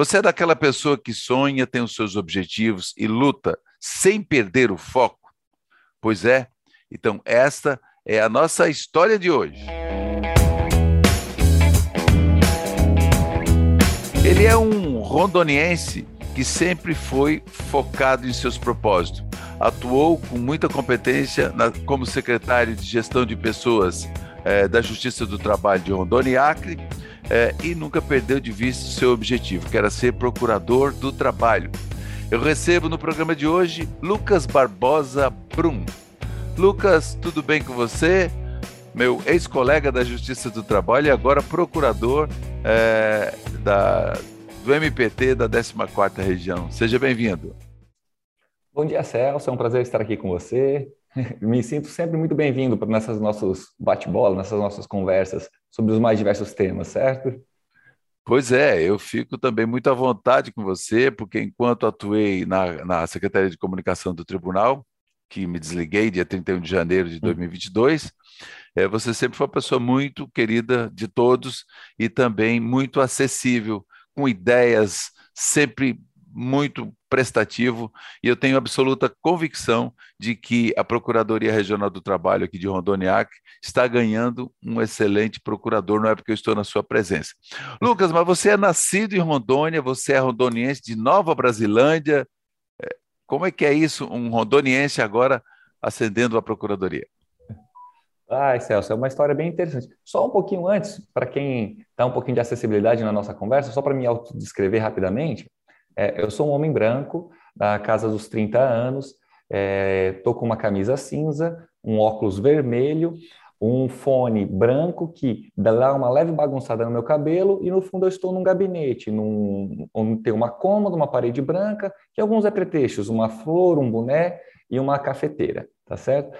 Você é daquela pessoa que sonha, tem os seus objetivos e luta sem perder o foco? Pois é. Então, esta é a nossa história de hoje. Ele é um rondoniense que sempre foi focado em seus propósitos. Atuou com muita competência na, como secretário de gestão de pessoas é, da Justiça do Trabalho de Rondônia e Acre é, e nunca perdeu de vista o seu objetivo, que era ser procurador do trabalho. Eu recebo no programa de hoje Lucas Barbosa Brum. Lucas, tudo bem com você? Meu ex-colega da Justiça do Trabalho e agora procurador é, da, do MPT da 14ª Região. Seja bem-vindo. Bom dia, Celso. É um prazer estar aqui com você. Me sinto sempre muito bem-vindo nessas nossos bate-bola, nessas nossas conversas sobre os mais diversos temas, certo? Pois é, eu fico também muito à vontade com você, porque enquanto atuei na, na Secretaria de Comunicação do Tribunal, que me desliguei dia 31 de janeiro de 2022, hum. é, você sempre foi uma pessoa muito querida de todos e também muito acessível, com ideias sempre muito prestativo e eu tenho absoluta convicção de que a Procuradoria Regional do Trabalho aqui de Rondônia está ganhando um excelente procurador, não é porque eu estou na sua presença. Lucas, mas você é nascido em Rondônia, você é rondoniense de Nova Brasilândia. É, como é que é isso, um rondoniense agora ascendendo a Procuradoria? Ai, Celso, é uma história bem interessante. Só um pouquinho antes, para quem dá um pouquinho de acessibilidade na nossa conversa, só para me autodescrever rapidamente, é, eu sou um homem branco, da casa dos 30 anos, estou é, com uma camisa cinza, um óculos vermelho, um fone branco que dá uma leve bagunçada no meu cabelo e no fundo eu estou num gabinete, num, onde tem uma cômoda, uma parede branca e alguns apetrechos, uma flor, um boné e uma cafeteira, tá certo?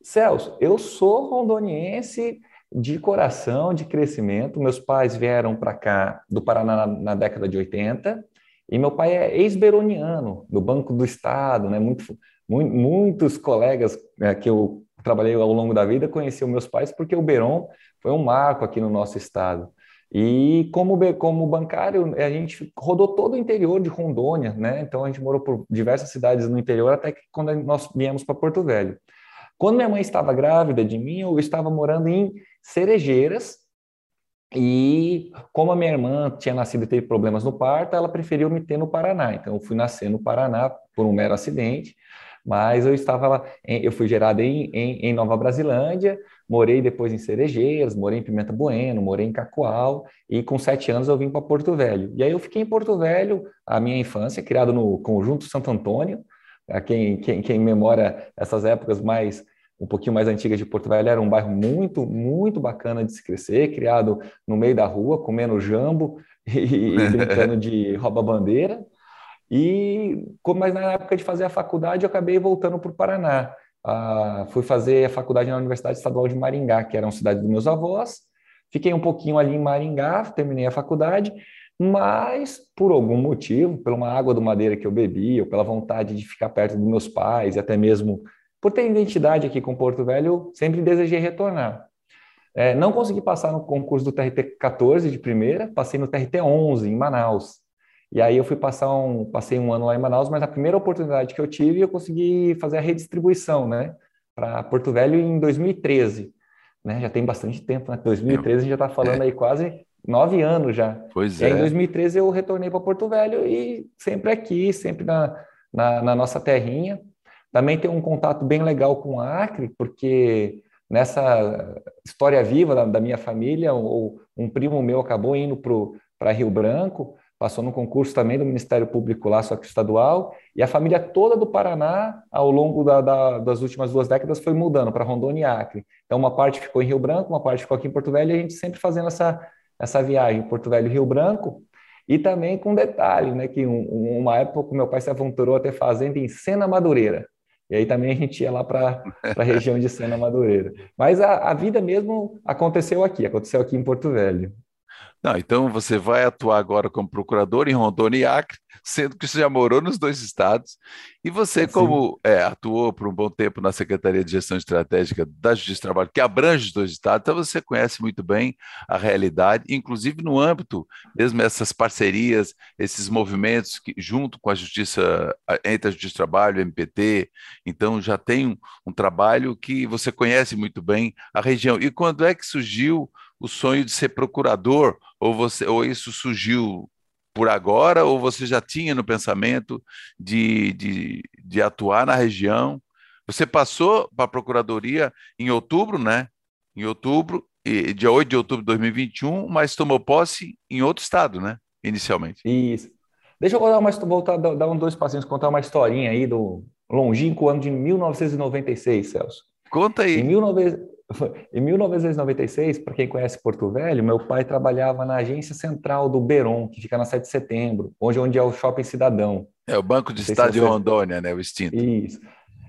Celso, eu sou rondoniense de coração, de crescimento. Meus pais vieram para cá do Paraná na, na década de 80 e meu pai é ex-beroniano, do Banco do Estado, né? Muito, muito, muitos colegas é, que eu trabalhei ao longo da vida conheciam meus pais porque o Beron foi um marco aqui no nosso estado. E como, como bancário, a gente rodou todo o interior de Rondônia, né? Então a gente morou por diversas cidades no interior até que quando nós viemos para Porto Velho. Quando minha mãe estava grávida de mim, eu estava morando em Cerejeiras, e como a minha irmã tinha nascido e teve problemas no parto, ela preferiu me ter no Paraná. Então eu fui nascer no Paraná por um mero acidente, mas eu estava lá, eu fui gerado em, em, em Nova Brasilândia, morei depois em Cerejeiras, morei em Pimenta Bueno, morei em Cacoal, e com sete anos eu vim para Porto Velho. E aí eu fiquei em Porto Velho a minha infância, criado no Conjunto Santo Antônio, quem, quem, quem memora essas épocas mais um pouquinho mais antiga de Porto Velho, era um bairro muito, muito bacana de se crescer, criado no meio da rua, comendo jambo e, e brincando de rouba-bandeira. E, mas na época de fazer a faculdade, eu acabei voltando para o Paraná. Ah, fui fazer a faculdade na Universidade Estadual de Maringá, que era uma cidade dos meus avós. Fiquei um pouquinho ali em Maringá, terminei a faculdade, mas por algum motivo, pela uma água do madeira que eu bebi, ou pela vontade de ficar perto dos meus pais, e até mesmo por ter identidade aqui com Porto Velho, sempre desejei retornar. É, não consegui passar no concurso do TRT 14 de primeira, passei no TRT 11 em Manaus. E aí eu fui passar um, passei um ano lá em Manaus, mas a primeira oportunidade que eu tive, eu consegui fazer a redistribuição, né, para Porto Velho em 2013. Né, já tem bastante tempo, né? 2013 a gente já está falando é. aí quase nove anos já. Pois e é. Em 2013 eu retornei para Porto Velho e sempre aqui, sempre na, na, na nossa terrinha. Também tem um contato bem legal com a Acre, porque nessa história viva da, da minha família, o, um primo meu acabou indo para Rio Branco, passou no concurso também do Ministério Público lá, só que estadual, e a família toda do Paraná, ao longo da, da, das últimas duas décadas, foi mudando para Rondônia e Acre. Então, uma parte ficou em Rio Branco, uma parte ficou aqui em Porto Velho, e a gente sempre fazendo essa, essa viagem, Porto Velho Rio Branco, e também com detalhe, né, que um, uma época meu pai se aventurou a ter fazenda em Sena Madureira. E aí também a gente ia lá para a região de Sena Madureira. Mas a, a, vida mesmo aconteceu aqui, aconteceu aqui em Porto Velho. Não, então você vai atuar agora como procurador em Rondônia e Acre, sendo que você já morou nos dois estados, e você, como é, atuou por um bom tempo na Secretaria de Gestão Estratégica da Justiça do Trabalho, que abrange os dois estados, então você conhece muito bem a realidade, inclusive no âmbito mesmo essas parcerias, esses movimentos que, junto com a Justiça, entre a Justiça do Trabalho, MPT, então já tem um, um trabalho que você conhece muito bem a região. E quando é que surgiu o sonho de ser procurador, ou você, ou isso surgiu por agora, ou você já tinha no pensamento de, de, de atuar na região? Você passou para a procuradoria em outubro, né? Em outubro, dia 8 de outubro de 2021, mas tomou posse em outro estado, né? Inicialmente. Isso. Deixa eu uma, voltar, dar um dois passinhos, contar uma historinha aí do longínquo ano de 1996, Celso. Conta aí. Em 19... Em 1996, para quem conhece Porto Velho, meu pai trabalhava na agência central do Beron, que fica na 7 de setembro, onde, onde é o Shopping Cidadão. É o Banco de Estado de Rondônia, né? O extinto. Isso.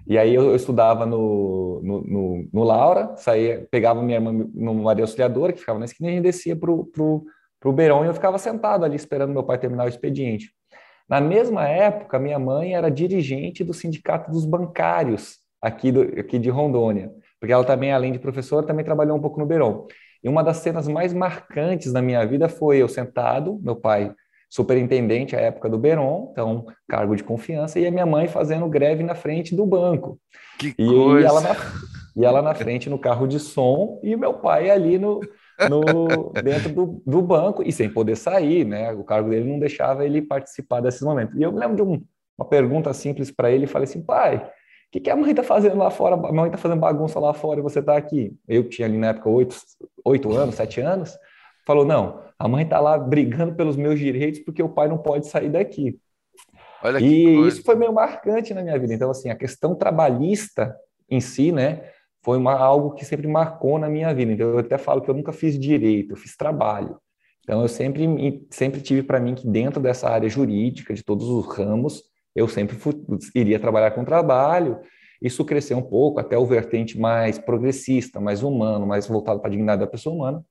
E aí eu, eu estudava no, no, no, no, Laura, saía, pegava minha irmã no Maria Auxiliadora, que ficava na esquina, e descia para o pro, pro Beron, e eu ficava sentado ali esperando meu pai terminar o expediente. Na mesma época, minha mãe era dirigente do Sindicato dos Bancários, aqui, do, aqui de Rondônia porque ela também, além de professora, também trabalhou um pouco no Beron. E uma das cenas mais marcantes da minha vida foi eu sentado, meu pai superintendente à época do Beron, então cargo de confiança, e a minha mãe fazendo greve na frente do banco. Que e coisa! Ela na, e ela na frente no carro de som e meu pai ali no, no dentro do, do, banco e sem poder sair, né? O cargo dele não deixava ele participar desses momentos. E eu me lembro de um, uma pergunta simples para ele, e falei assim, pai, que, que a mãe está fazendo lá fora? A mãe está fazendo bagunça lá fora e você está aqui. Eu tinha ali na época oito, oito anos, sete anos. Falou, não, a mãe está lá brigando pelos meus direitos porque o pai não pode sair daqui. Olha e isso foi meio marcante na minha vida. Então, assim, a questão trabalhista em si, né, foi uma, algo que sempre marcou na minha vida. Então, eu até falo que eu nunca fiz direito, eu fiz trabalho. Então, eu sempre, sempre tive para mim que dentro dessa área jurídica, de todos os ramos, eu sempre iria trabalhar com trabalho. Isso cresceu um pouco até o vertente mais progressista, mais humano, mais voltado para a dignidade da pessoa humana.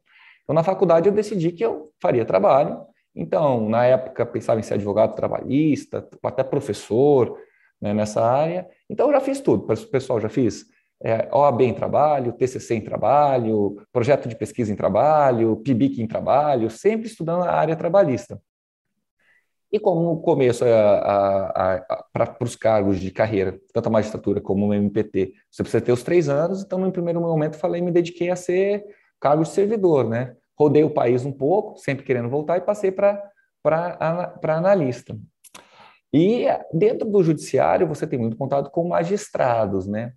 Então, na faculdade, eu decidi que eu faria trabalho. Então, na época, pensava em ser advogado trabalhista, até professor né, nessa área. Então, eu já fiz tudo. Pessoal, já fiz é, OAB em trabalho, TCC em trabalho, projeto de pesquisa em trabalho, PIBIC em trabalho, sempre estudando a área trabalhista. E como no começo para os cargos de carreira, tanto a magistratura como o MPT, você precisa ter os três anos, então no primeiro momento falei, me dediquei a ser cargo de servidor, né? Rodei o país um pouco, sempre querendo voltar, e passei para analista. E dentro do judiciário você tem muito contato com magistrados, né?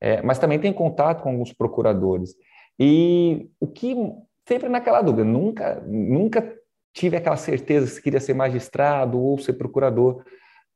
É, mas também tem contato com alguns procuradores. E o que sempre naquela dúvida, nunca, nunca tive aquela certeza se queria ser magistrado ou ser procurador.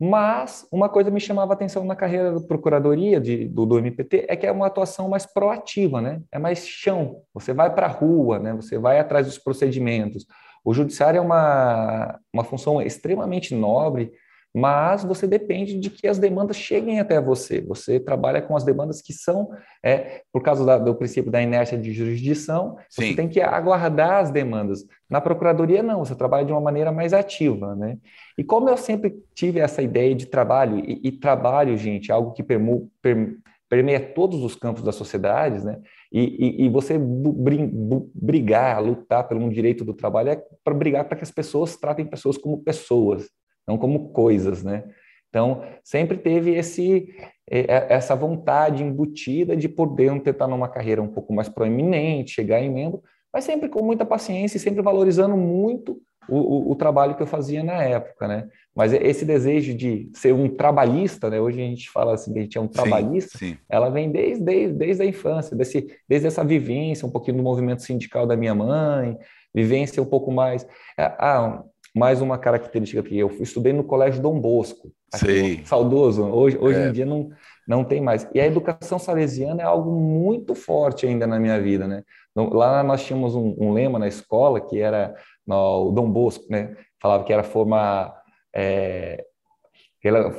Mas uma coisa me chamava a atenção na carreira da procuradoria de, do, do MPT é que é uma atuação mais proativa, né? É mais chão. Você vai para a rua, né? Você vai atrás dos procedimentos. O judiciário é uma, uma função extremamente nobre mas você depende de que as demandas cheguem até você. Você trabalha com as demandas que são, é, por causa da, do princípio da inércia de jurisdição, Sim. você tem que aguardar as demandas. Na procuradoria, não, você trabalha de uma maneira mais ativa. Né? E como eu sempre tive essa ideia de trabalho, e, e trabalho, gente, é algo que permu, per, permeia todos os campos das sociedades, né? E, e, e, você brigar, lutar pelo direito do trabalho é para brigar para que as pessoas tratem pessoas como pessoas, não como coisas, né? Então, sempre teve esse, essa vontade embutida de poder tentar numa carreira um pouco mais proeminente, chegar em membro, mas sempre com muita paciência e sempre valorizando muito o, o, o, trabalho que eu fazia na época, né? Mas esse desejo de ser um trabalhista, né? Hoje a gente fala assim que a gente é um trabalhista, sim, sim. ela vem desde, desde, desde a infância, desse, desde essa vivência, um pouquinho do movimento sindical da minha mãe, vivência um pouco mais... Ah, mais uma característica que eu estudei no Colégio Dom Bosco, aqui, saudoso, hoje, hoje é. em dia não, não tem mais. E a educação salesiana é algo muito forte ainda na minha vida, né? Lá nós tínhamos um, um lema na escola que era no, o Dom Bosco, né? Falava que era formar, é,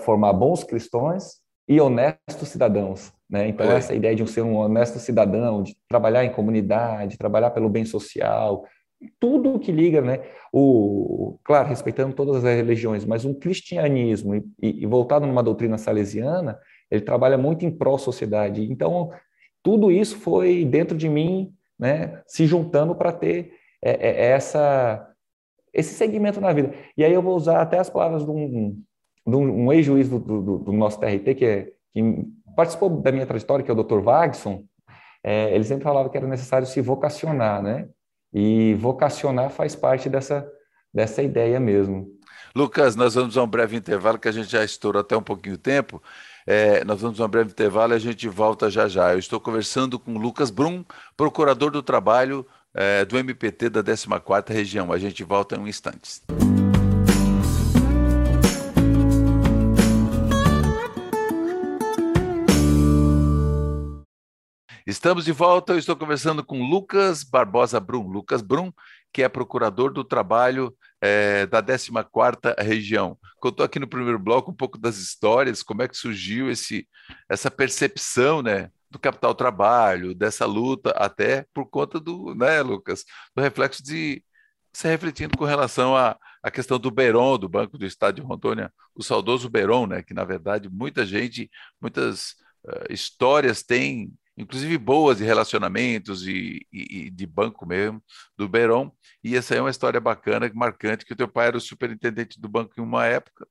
formar bons cristãos e honestos cidadãos, né? Então é. essa ideia de ser um honesto cidadão, de trabalhar em comunidade, trabalhar pelo bem social, tudo que liga, né? O, claro, respeitando todas as religiões, mas um cristianismo e, e voltado numa doutrina salesiana, ele trabalha muito em pró-sociedade. Então, tudo isso foi dentro de mim, né, se juntando para ter é, é, essa, esse segmento na vida. E aí eu vou usar até as palavras de um, de um, um ex-juiz do, do, do, nosso TRT, que, é, que participou da minha trajetória, que é o Dr. Wagson, é, ele sempre falava que era necessário se vocacionar, né? E vocacionar faz parte dessa, dessa ideia mesmo. Lucas, nós vamos a um breve intervalo, que a gente já estourou até um pouquinho o tempo. É, nós vamos a um breve intervalo e a gente volta já já. Eu estou conversando com Lucas Brum, procurador do trabalho é, do MPT da 14ª região. A gente volta em um instante. Estamos de volta. Eu estou conversando com Lucas Barbosa Brum. Lucas Brum, que é procurador do trabalho é, da 14ª região. Contou aqui no primeiro bloco um pouco das histórias, como é que surgiu esse, essa percepção né, do capital trabalho, dessa luta, até por conta do, né, Lucas, do reflexo de você refletindo com relação à, à questão do Beron, do Banco do Estado de Rondônia, o saudoso Beron, né, que na verdade muita gente, muitas uh, histórias têm inclusive boas de relacionamentos e, e, e, de banco mesmo, do Beron. E essa é uma história bacana, marcante, que o teu pai era o superintendente do banco em uma época,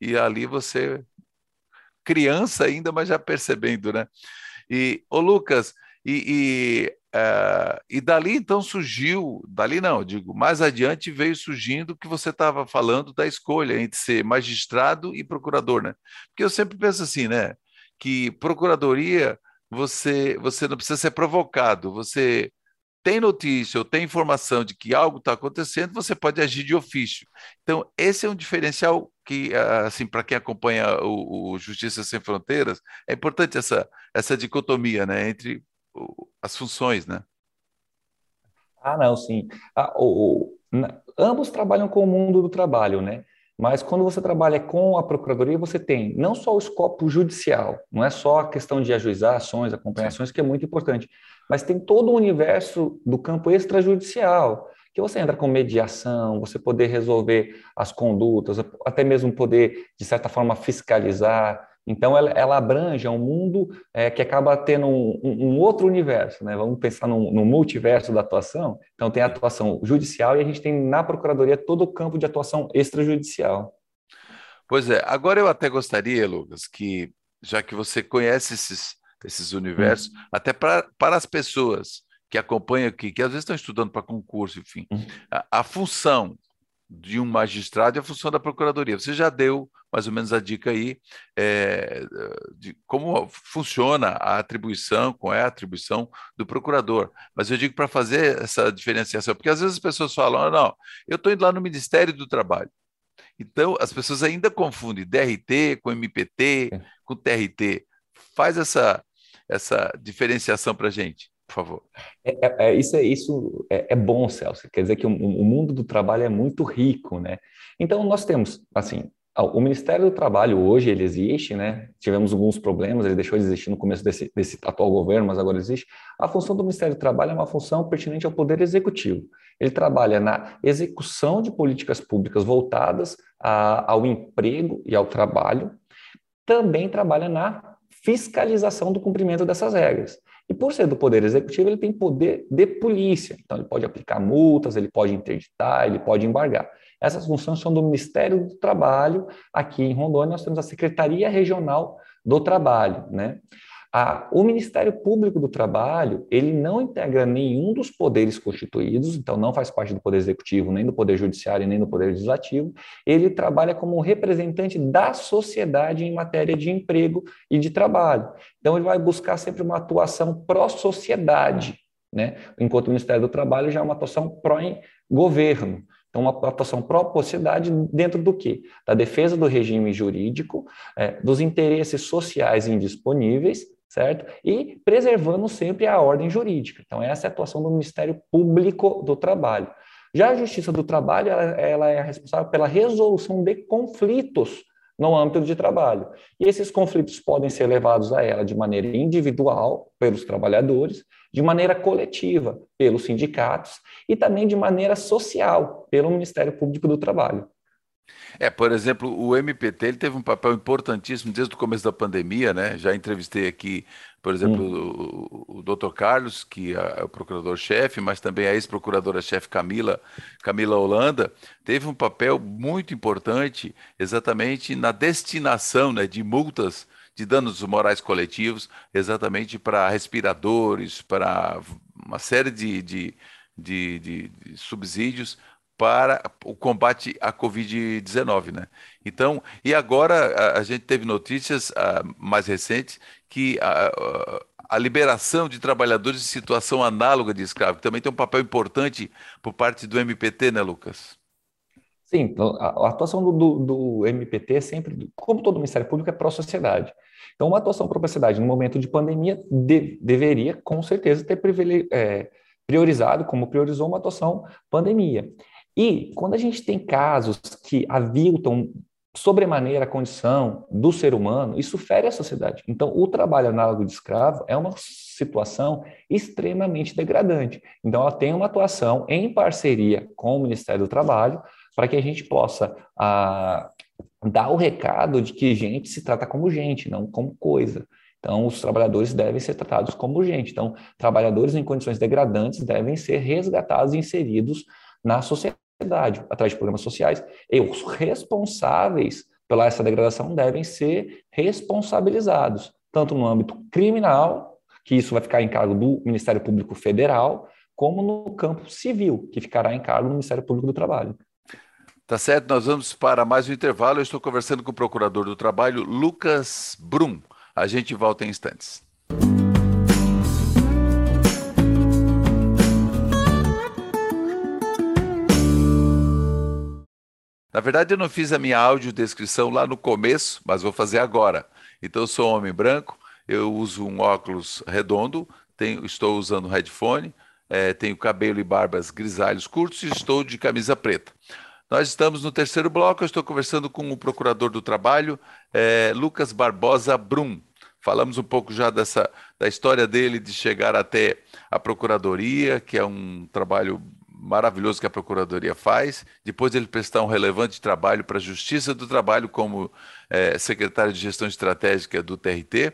e ali você, criança ainda, mas já percebendo, né? E, ô Lucas, e, e, uh, e dali então surgiu, dali não, digo, mais adiante veio surgindo o que você estava falando da escolha entre ser magistrado e procurador, né? Porque eu sempre penso assim, né? Que procuradoria você, você não precisa ser provocado, você tem notícia ou tem informação de que algo está acontecendo, você pode agir de ofício. Então, esse é um diferencial que, assim, para quem acompanha o, o, Justiça Sem Fronteiras, é importante essa, essa dicotomia, né, entre as funções, né? Ah, não, sim. Ah, ambos trabalham com o mundo do trabalho, né? Mas quando você trabalha com a procuradoria, você tem não só o escopo judicial, não é só a questão de ajuizar ações, acompanhações, que é muito importante, mas tem todo o universo do campo extrajudicial, que você entra com mediação, você poder resolver as condutas, até mesmo poder, de certa forma, fiscalizar, então, ela, ela abrange um mundo é, que acaba tendo um, um, outro universo, né? Vamos pensar no, no, multiverso da atuação. Então, tem a atuação judicial e a gente tem na Procuradoria todo o campo de atuação extrajudicial. Pois é. Agora, eu até gostaria, Lucas, que, já que você conhece esses, esses universos, hum. até pra, para as pessoas que acompanham aqui, que às vezes estão estudando para concurso, enfim, hum. a, a função de um magistrado e a função da procuradoria. Você já deu mais ou menos a dica aí é, de como funciona a atribuição, qual é a atribuição do procurador. Mas eu digo para fazer essa diferenciação, porque às vezes as pessoas falam, ah, não, eu estou indo lá no Ministério do Trabalho. Então, as pessoas ainda confundem DRT com MPT, com TRT. Faz essa, essa diferenciação para a gente por favor. É, é, é, isso é, isso é, é, bom, Celso. Quer dizer que o, o, mundo do trabalho é muito rico, né? Então, nós temos, assim, o Ministério do Trabalho hoje, ele existe, né? Tivemos alguns problemas, ele deixou de existir no começo desse, desse atual governo, mas agora existe. A função do Ministério do Trabalho é uma função pertinente ao Poder Executivo. Ele trabalha na execução de políticas públicas voltadas a, ao emprego e ao trabalho, também trabalha na fiscalização do cumprimento dessas regras. E por ser do Poder Executivo, ele tem poder de polícia. Então, ele pode aplicar multas, ele pode interditar, ele pode embargar. Essas funções são do Ministério do Trabalho. Aqui em Rondônia, nós temos a Secretaria Regional do Trabalho. Né? A, o Ministério Público do Trabalho, ele não integra nenhum dos poderes constituídos, então não faz parte do Poder Executivo, nem do Poder Judiciário, nem do Poder Legislativo. Ele trabalha como representante da sociedade em matéria de emprego e de trabalho. Então, ele vai buscar sempre uma atuação pró-sociedade, né? enquanto o Ministério do Trabalho já é uma atuação pró-governo. Então, uma atuação pró-sociedade dentro do quê? Da defesa do regime jurídico, é, dos interesses sociais indisponíveis certo? E preservando sempre a ordem jurídica. Então, essa é a atuação do Ministério Público do Trabalho. Já a Justiça do Trabalho, ela, ela é responsável pela resolução de conflitos no âmbito de trabalho. E esses conflitos podem ser levados a ela de maneira individual, pelos trabalhadores, de maneira coletiva, pelos sindicatos, e também de maneira social, pelo Ministério Público do Trabalho. É, por exemplo, o MPT ele teve um papel importantíssimo desde o começo da pandemia, né? Já entrevistei aqui, por exemplo, hum. o, o Dr. Carlos, que é o procurador-chefe, mas também a ex-procuradora-chefe Camila, Camila Holanda, teve um papel muito importante exatamente na destinação né, de multas de danos morais coletivos, exatamente para respiradores, para uma série de, de, de, de subsídios para o combate à Covid-19, né? Então, e agora a, a gente teve notícias uh, mais recentes que a, a, liberação de trabalhadores em situação análoga de escravo, também tem um papel importante por parte do MPT, né, Lucas? Sim, então, a, atuação do, do, do, MPT é sempre, como todo Ministério Público, é pró-sociedade. Então, uma atuação pró-sociedade no momento de pandemia de, deveria, com certeza, ter é, priorizado, como priorizou uma atuação pandemia. E quando a gente tem casos que aviltam sobremaneira a condição do ser humano, isso fere a sociedade. Então, o trabalho análogo de escravo é uma situação extremamente degradante. Então, ela tem uma atuação em parceria com o Ministério do Trabalho para que a gente possa ah, dar o recado de que gente se trata como gente, não como coisa. Então, os trabalhadores devem ser tratados como gente. Então, trabalhadores em condições degradantes devem ser resgatados e inseridos na sociedade sociedade, através de programas sociais, e os responsáveis pela essa degradação devem ser responsabilizados, tanto no âmbito criminal, que isso vai ficar em cargo do Ministério Público Federal, como no campo civil, que ficará em cargo do Ministério Público do Trabalho. Tá certo, nós vamos para mais um intervalo. Eu estou conversando com o Procurador do Trabalho, Lucas Brum. A gente volta em instantes. Na verdade, eu não fiz a minha audiodescrição lá no começo, mas vou fazer agora. Então, eu sou um homem branco, eu uso um óculos redondo, tenho, estou usando headphone, é, tenho cabelo e barbas grisalhos curtos e estou de camisa preta. Nós estamos no terceiro bloco, eu estou conversando com o procurador do trabalho, é, Lucas Barbosa Brum. Falamos um pouco já dessa, da história dele de chegar até a procuradoria, que é um trabalho maravilhoso que a Procuradoria faz, depois ele prestar um relevante trabalho para a Justiça do Trabalho como é, secretário de Gestão Estratégica do TRT.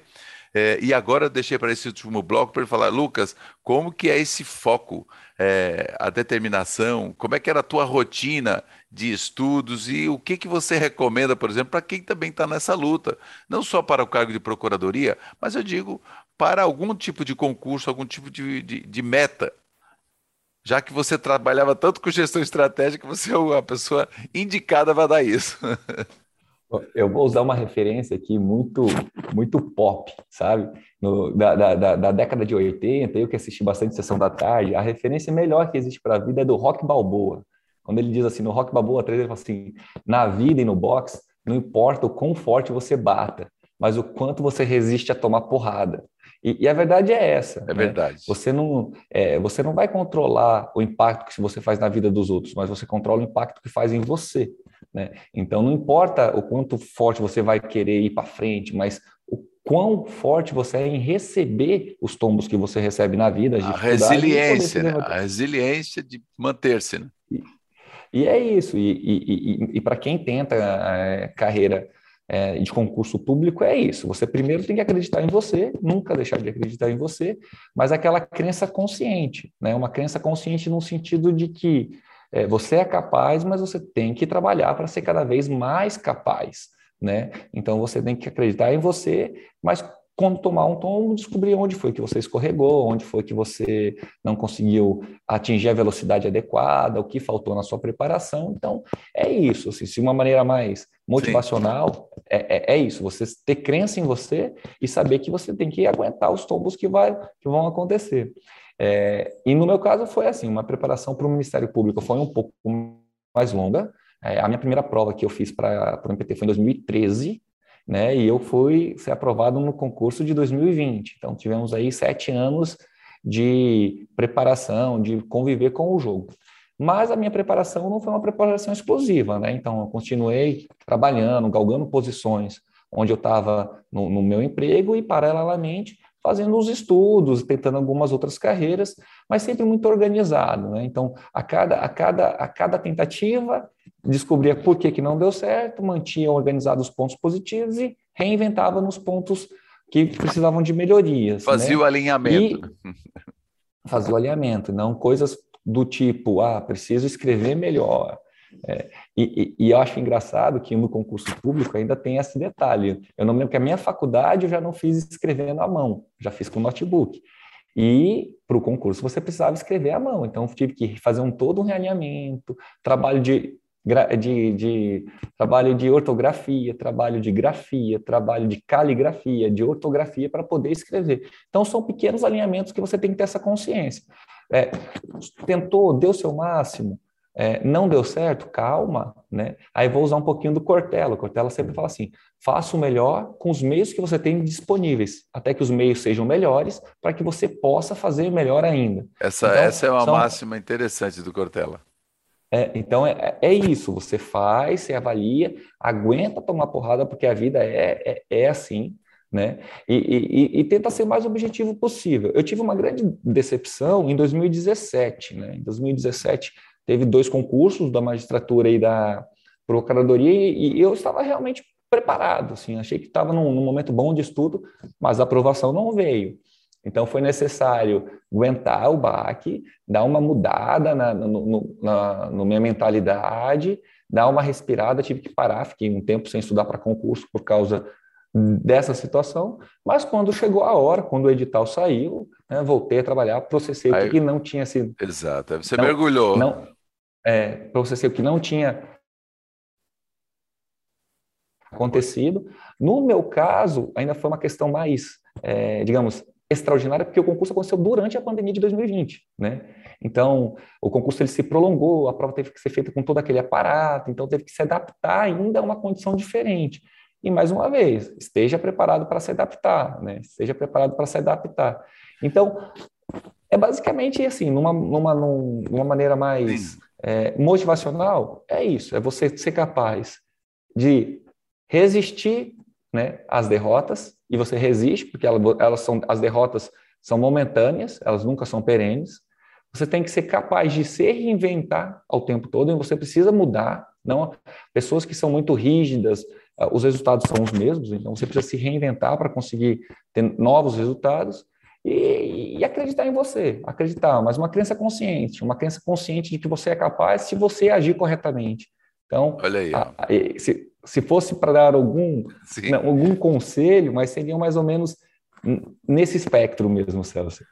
É, e agora eu deixei para esse último bloco para ele falar, Lucas, como que é esse foco, é, a determinação, como é que era a tua rotina de estudos? E o que, que você recomenda, por exemplo, para quem também está nessa luta, não só para o cargo de procuradoria, mas eu digo para algum tipo de concurso, algum tipo de, de, de meta já que você trabalhava tanto com gestão estratégica, você é a pessoa indicada para dar isso. Eu vou usar uma referência aqui muito muito pop, sabe? No, da, da, da, década de 80, eu que assisti bastante Sessão da Tarde, a referência melhor que existe para a vida é do Rock Balboa. Quando ele diz assim, no Rock Balboa 3, ele fala assim, na vida e no boxe, não importa o quão forte você bata, mas o quanto você resiste a tomar porrada. E, e, a verdade é essa. É né? verdade. Você não, é, você não vai controlar o impacto que você faz na vida dos outros, mas você controla o impacto que faz em você. Né? Então, não importa o quanto forte você vai querer ir para frente, mas o quão forte você é em receber os tombos que você recebe na vida. A resiliência, né? a resiliência de manter-se. Né? E, e, é isso. E, e, e para quem tenta é, carreira é, de concurso público é isso. Você primeiro tem que acreditar em você, nunca deixar de acreditar em você, mas aquela crença consciente, né? Uma crença consciente no sentido de que é, você é capaz, mas você tem que trabalhar para ser cada vez mais capaz, né? Então você tem que acreditar em você, mas quando tomar um tombo, descobrir onde foi que você escorregou, onde foi que você não conseguiu atingir a velocidade adequada, o que faltou na sua preparação. Então, é isso. Assim, se uma maneira mais motivacional, é, é, é, isso. Você ter crença em você e saber que você tem que aguentar os tombos que, vai, que vão acontecer. É, e no meu caso foi assim, uma preparação para o Ministério Público foi um pouco mais longa. É, a minha primeira prova que eu fiz para o MPT foi em 2013, né? E eu fui ser aprovado no concurso de 2020. Então tivemos aí sete anos de preparação, de conviver com o jogo. Mas a minha preparação não foi uma preparação exclusiva, né? Então, eu continuei trabalhando, galgando posições onde eu estava no, no meu emprego e, paralelamente, fazendo os estudos, tentando algumas outras carreiras, mas sempre muito organizado. Né? Então, a cada, a, cada, a cada tentativa, descobria por que, que não deu certo, mantinha organizados os pontos positivos e reinventava nos pontos que precisavam de melhorias. Fazia né? o alinhamento. E fazia o alinhamento, não coisas do tipo, ah, preciso escrever melhor, é, e, e, e, eu acho engraçado que no concurso público ainda tem esse detalhe. Eu não lembro que a minha faculdade eu já não fiz escrevendo à mão, já fiz com notebook. E para o concurso você precisava escrever à mão, então tive que fazer um todo um realinhamento, trabalho de, de, de, trabalho de ortografia, trabalho de grafia, trabalho de caligrafia, de ortografia para poder escrever. Então são pequenos alinhamentos que você tem que ter essa consciência. É, tentou, deu seu máximo, é, não deu certo, calma, né? Aí vou usar um pouquinho do Cortella. O Cortella sempre fala assim: faça o melhor com os meios que você tem disponíveis, até que os meios sejam melhores, para que você possa fazer melhor ainda. Essa, então, essa é uma são... máxima interessante do Cortella. É, então é, é isso, você faz, você avalia, aguenta tomar porrada, porque a vida é, é, é assim, né? E, e, e, tenta ser o mais objetivo possível. Eu tive uma grande decepção em 2017, né? Em 2017 teve dois concursos da magistratura e da procuradoria e, e eu estava realmente preparado, assim, achei que estava num, num, momento bom de estudo, mas a aprovação não veio. Então foi necessário aguentar o baque, dar uma mudada na, no, no, na, na minha mentalidade, dar uma respirada, tive que parar, fiquei um tempo sem estudar para concurso por causa dessa situação, mas quando chegou a hora, quando o edital saiu, né, voltei a trabalhar, processei Aí, o que não tinha sido. Exato, você não, mergulhou. Não, é, processei o que não tinha acontecido. No meu caso, ainda foi uma questão mais, é, digamos, extraordinária, porque o concurso aconteceu durante a pandemia de 2020, né? Então, o concurso ele se prolongou, a prova teve que ser feita com todo aquele aparato, então teve que se adaptar ainda a uma condição diferente. E mais uma vez, esteja preparado para se adaptar, né? Esteja preparado para se adaptar. Então, é basicamente assim, numa, numa, numa maneira mais é, motivacional, é isso, é você ser capaz de resistir né, às derrotas, e você resiste, porque elas, elas são, as derrotas são momentâneas, elas nunca são perenes. Você tem que ser capaz de se reinventar ao tempo todo, e você precisa mudar. Não, pessoas que são muito rígidas, os resultados são os mesmos, então você precisa se reinventar para conseguir ter novos resultados e, e, acreditar em você, acreditar, mas uma crença consciente, uma crença consciente de que você é capaz se você agir corretamente. Então, Olha aí. A, a, se, se fosse para dar algum, não, algum conselho, mas seriam mais ou menos nesse espectro mesmo, Celso.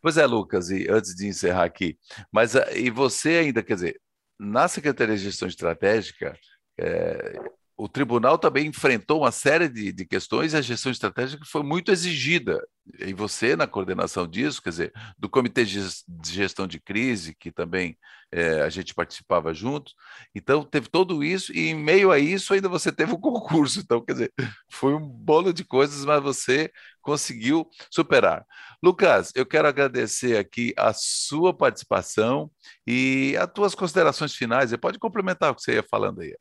Pois é, Lucas, e antes de encerrar aqui, mas ah, e você ainda, quer dizer, na Secretaria de Gestão Estratégica, é, o tribunal também enfrentou uma série de, de, questões e a gestão estratégica foi muito exigida. E você, na coordenação disso, quer dizer, do Comitê de Gestão de Crise, que também é, a gente participava junto. Então, teve tudo isso, e em meio a isso, ainda você teve o um concurso. Então, quer dizer, foi um bolo de coisas, mas você conseguiu superar. Lucas, eu quero agradecer aqui a sua participação e as tuas considerações finais. Você pode complementar o que você ia falando aí.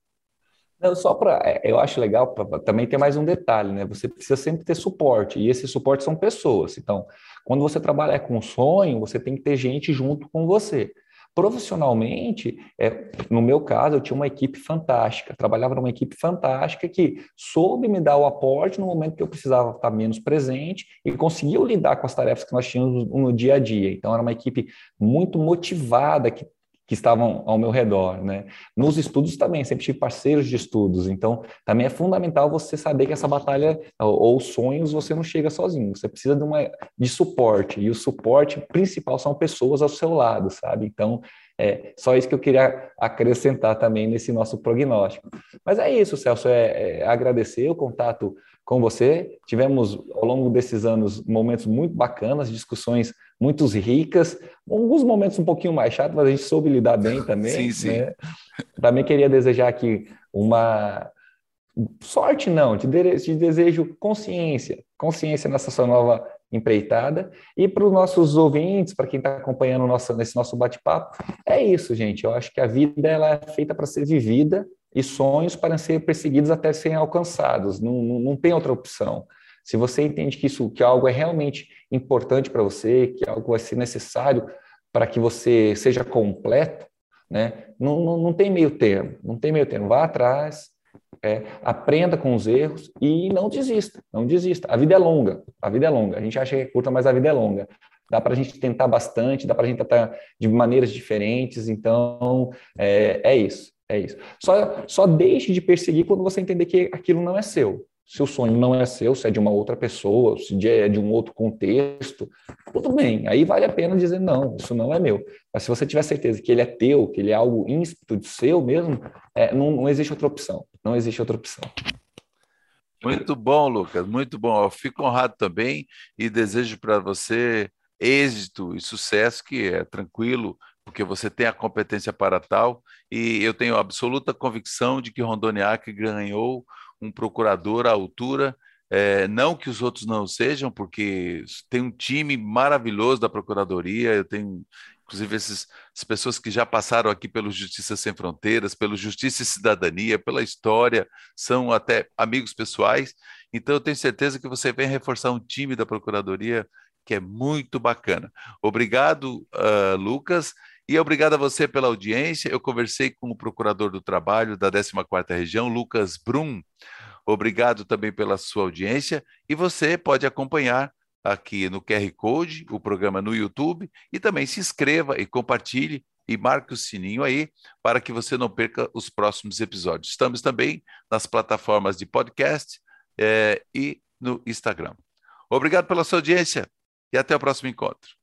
Não, só para. É, eu acho legal pra, também ter mais um detalhe, né? Você precisa sempre ter suporte, e esse suporte são pessoas. Então, quando você trabalha com sonho, você tem que ter gente junto com você. Profissionalmente, é, no meu caso, eu tinha uma equipe fantástica, trabalhava numa equipe fantástica que soube me dar o aporte no momento que eu precisava estar menos presente e conseguiu lidar com as tarefas que nós tínhamos no dia a dia. Então, era uma equipe muito motivada, que que estavam ao meu redor, né? Nos estudos também, sempre tive parceiros de estudos, então também é fundamental você saber que essa batalha ou sonhos você não chega sozinho, você precisa de uma de suporte, e o suporte principal são pessoas ao seu lado, sabe? Então, é só isso que eu queria acrescentar também nesse nosso prognóstico. Mas é isso, Celso, é, é agradecer o contato com você. Tivemos ao longo desses anos momentos muito bacanas, discussões muito ricas, alguns momentos um pouquinho mais chatos, mas a gente soube lidar bem também. sim, sim. Né? Também queria desejar aqui uma sorte, não, te, te desejo consciência, consciência nessa sua nova empreitada. E para os nossos ouvintes, para quem está acompanhando nosso, nesse nosso bate-papo, é isso, gente. Eu acho que a vida ela é feita para ser vivida e sonhos para ser perseguidos até serem alcançados. Não, não, não tem outra opção. Se você entende que isso, que algo é realmente importante para você, que algo vai ser necessário para que você seja completo, né? Não, não, não tem meio termo, não tem meio termo. Vá atrás, é, aprenda com os erros e não desista, não desista. A vida é longa, a vida é longa. A gente acha que é curta, mas a vida é longa. Dá para a gente tentar bastante, dá para a gente tentar de maneiras diferentes. Então, é, é isso, é isso. Só, só deixe de perseguir quando você entender que aquilo não é seu. Se o sonho não é seu, se é de uma outra pessoa, se é de um outro contexto, tudo bem. Aí vale a pena dizer, não, isso não é meu. Mas se você tiver certeza que ele é teu, que ele é algo ímpeto de seu mesmo, é, não, não existe outra opção. Não existe outra opção. Muito bom, Lucas, muito bom. Eu fico honrado também e desejo para você êxito e sucesso, que é tranquilo, porque você tem a competência para tal, e eu tenho absoluta convicção de que Rondoniac ganhou um procurador à altura, é, não que os outros não sejam, porque tem um time maravilhoso da Procuradoria, eu tenho, inclusive, esses, as pessoas que já passaram aqui pelo Justiça Sem Fronteiras, pelo Justiça e Cidadania, pela história, são até amigos pessoais, então eu tenho certeza que você vem reforçar um time da Procuradoria que é muito bacana. Obrigado, uh, Lucas. E obrigado a você pela audiência. Eu conversei com o procurador do trabalho da 14ª região, Lucas Brum. Obrigado também pela sua audiência e você pode acompanhar aqui no QR Code o programa no YouTube e também se inscreva e compartilhe e marque o sininho aí para que você não perca os próximos episódios. Estamos também nas plataformas de podcast é, e no Instagram. Obrigado pela sua audiência e até o próximo encontro.